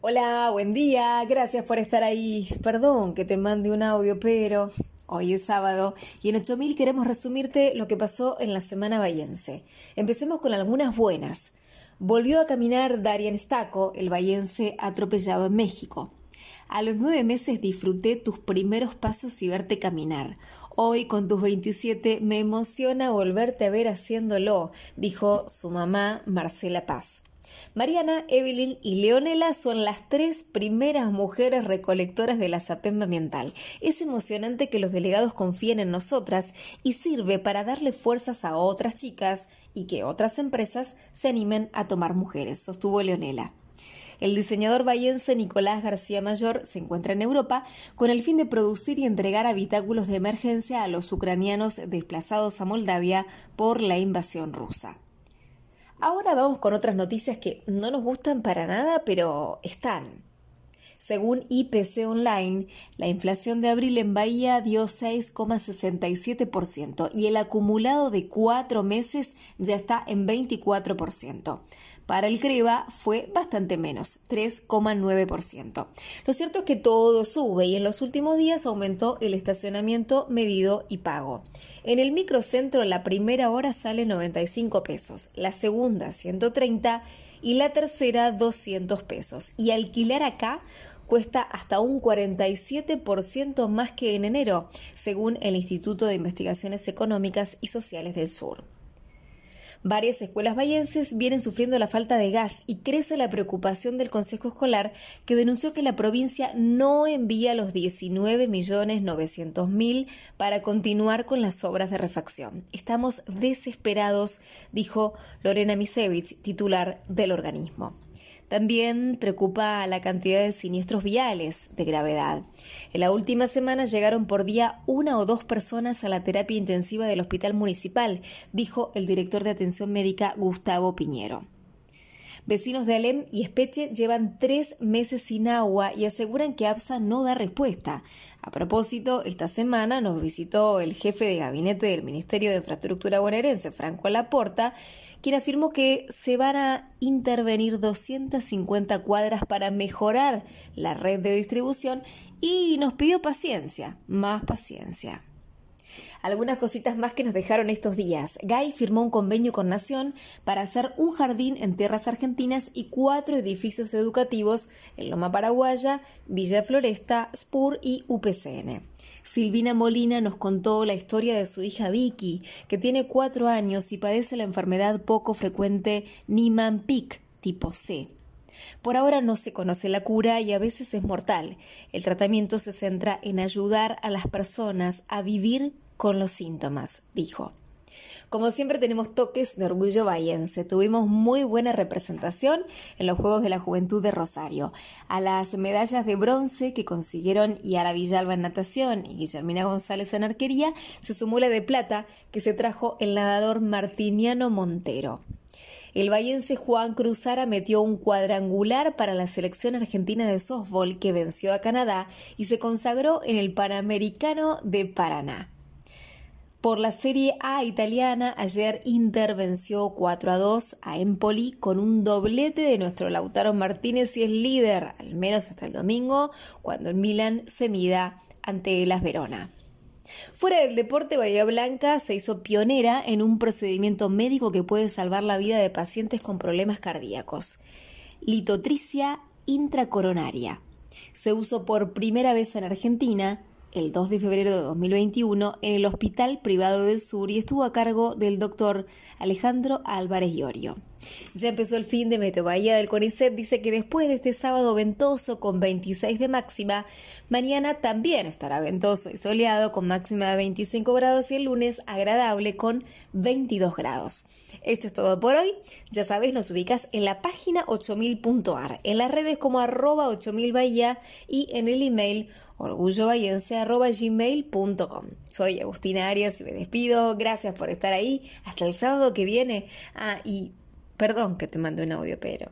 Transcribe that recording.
Hola, buen día, gracias por estar ahí. Perdón que te mande un audio, pero hoy es sábado y en 8000 queremos resumirte lo que pasó en la semana bayense. Empecemos con algunas buenas. Volvió a caminar Darian Stacco, el bayense atropellado en México. A los nueve meses disfruté tus primeros pasos y verte caminar. Hoy, con tus 27, me emociona volverte a ver haciéndolo, dijo su mamá Marcela Paz. Mariana, Evelyn y Leonela son las tres primeras mujeres recolectoras de la SAPEM ambiental. Es emocionante que los delegados confíen en nosotras y sirve para darle fuerzas a otras chicas y que otras empresas se animen a tomar mujeres, sostuvo Leonela. El diseñador bayense Nicolás García Mayor se encuentra en Europa con el fin de producir y entregar habitáculos de emergencia a los ucranianos desplazados a Moldavia por la invasión rusa. Ahora vamos con otras noticias que no nos gustan para nada, pero están. Según IPC Online, la inflación de abril en Bahía dio 6,67% y el acumulado de cuatro meses ya está en 24%. Para el CREVA fue bastante menos, 3,9%. Lo cierto es que todo sube y en los últimos días aumentó el estacionamiento medido y pago. En el microcentro la primera hora sale 95 pesos, la segunda 130 y la tercera 200 pesos. Y alquilar acá cuesta hasta un 47% más que en enero, según el Instituto de Investigaciones Económicas y Sociales del Sur. Varias escuelas vallenses vienen sufriendo la falta de gas y crece la preocupación del Consejo Escolar que denunció que la provincia no envía los 19.900.000 para continuar con las obras de refacción. Estamos desesperados, dijo Lorena Misevich, titular del organismo. También preocupa la cantidad de siniestros viales de gravedad. En la última semana llegaron por día una o dos personas a la terapia intensiva del hospital municipal, dijo el director de atención médica Gustavo Piñero. Vecinos de Alem y Espeche llevan tres meses sin agua y aseguran que APSA no da respuesta. A propósito, esta semana nos visitó el jefe de gabinete del Ministerio de Infraestructura bonaerense, Franco Laporta, quien afirmó que se van a intervenir 250 cuadras para mejorar la red de distribución y nos pidió paciencia, más paciencia. Algunas cositas más que nos dejaron estos días. Gay firmó un convenio con Nación para hacer un jardín en tierras argentinas y cuatro edificios educativos en Loma Paraguaya, Villa Floresta, Spur y UPCN. Silvina Molina nos contó la historia de su hija Vicky, que tiene cuatro años y padece la enfermedad poco frecuente Niemann-Pick tipo C. Por ahora no se conoce la cura y a veces es mortal. El tratamiento se centra en ayudar a las personas a vivir con los síntomas, dijo. Como siempre tenemos toques de orgullo bayense. Tuvimos muy buena representación en los Juegos de la Juventud de Rosario. A las medallas de bronce que consiguieron Yara Villalba en natación y Guillermina González en arquería, se sumó la de plata que se trajo el nadador Martiniano Montero. El bayense Juan Cruzara metió un cuadrangular para la selección argentina de softball que venció a Canadá y se consagró en el Panamericano de Paraná. Por la Serie A italiana, ayer Inter venció 4 a 2 a Empoli con un doblete de nuestro Lautaro Martínez y es líder, al menos hasta el domingo, cuando el Milan se mida ante las Verona. Fuera del deporte, Bahía Blanca se hizo pionera en un procedimiento médico que puede salvar la vida de pacientes con problemas cardíacos. Litotricia intracoronaria. Se usó por primera vez en Argentina el 2 de febrero de 2021 en el Hospital Privado del Sur y estuvo a cargo del doctor Alejandro Álvarez Llorio. Ya empezó el fin de Meteo Bahía del CONICET, dice que después de este sábado ventoso con 26 de máxima, mañana también estará ventoso y soleado con máxima de 25 grados y el lunes agradable con 22 grados. Esto es todo por hoy. Ya sabes, nos ubicas en la página 8000.ar, en las redes como arroba 8000 Bahía y en el email orgullobayense.gmail.com. Soy Agustina Arias y me despido. Gracias por estar ahí. Hasta el sábado que viene. Ah, y perdón que te mando un audio, pero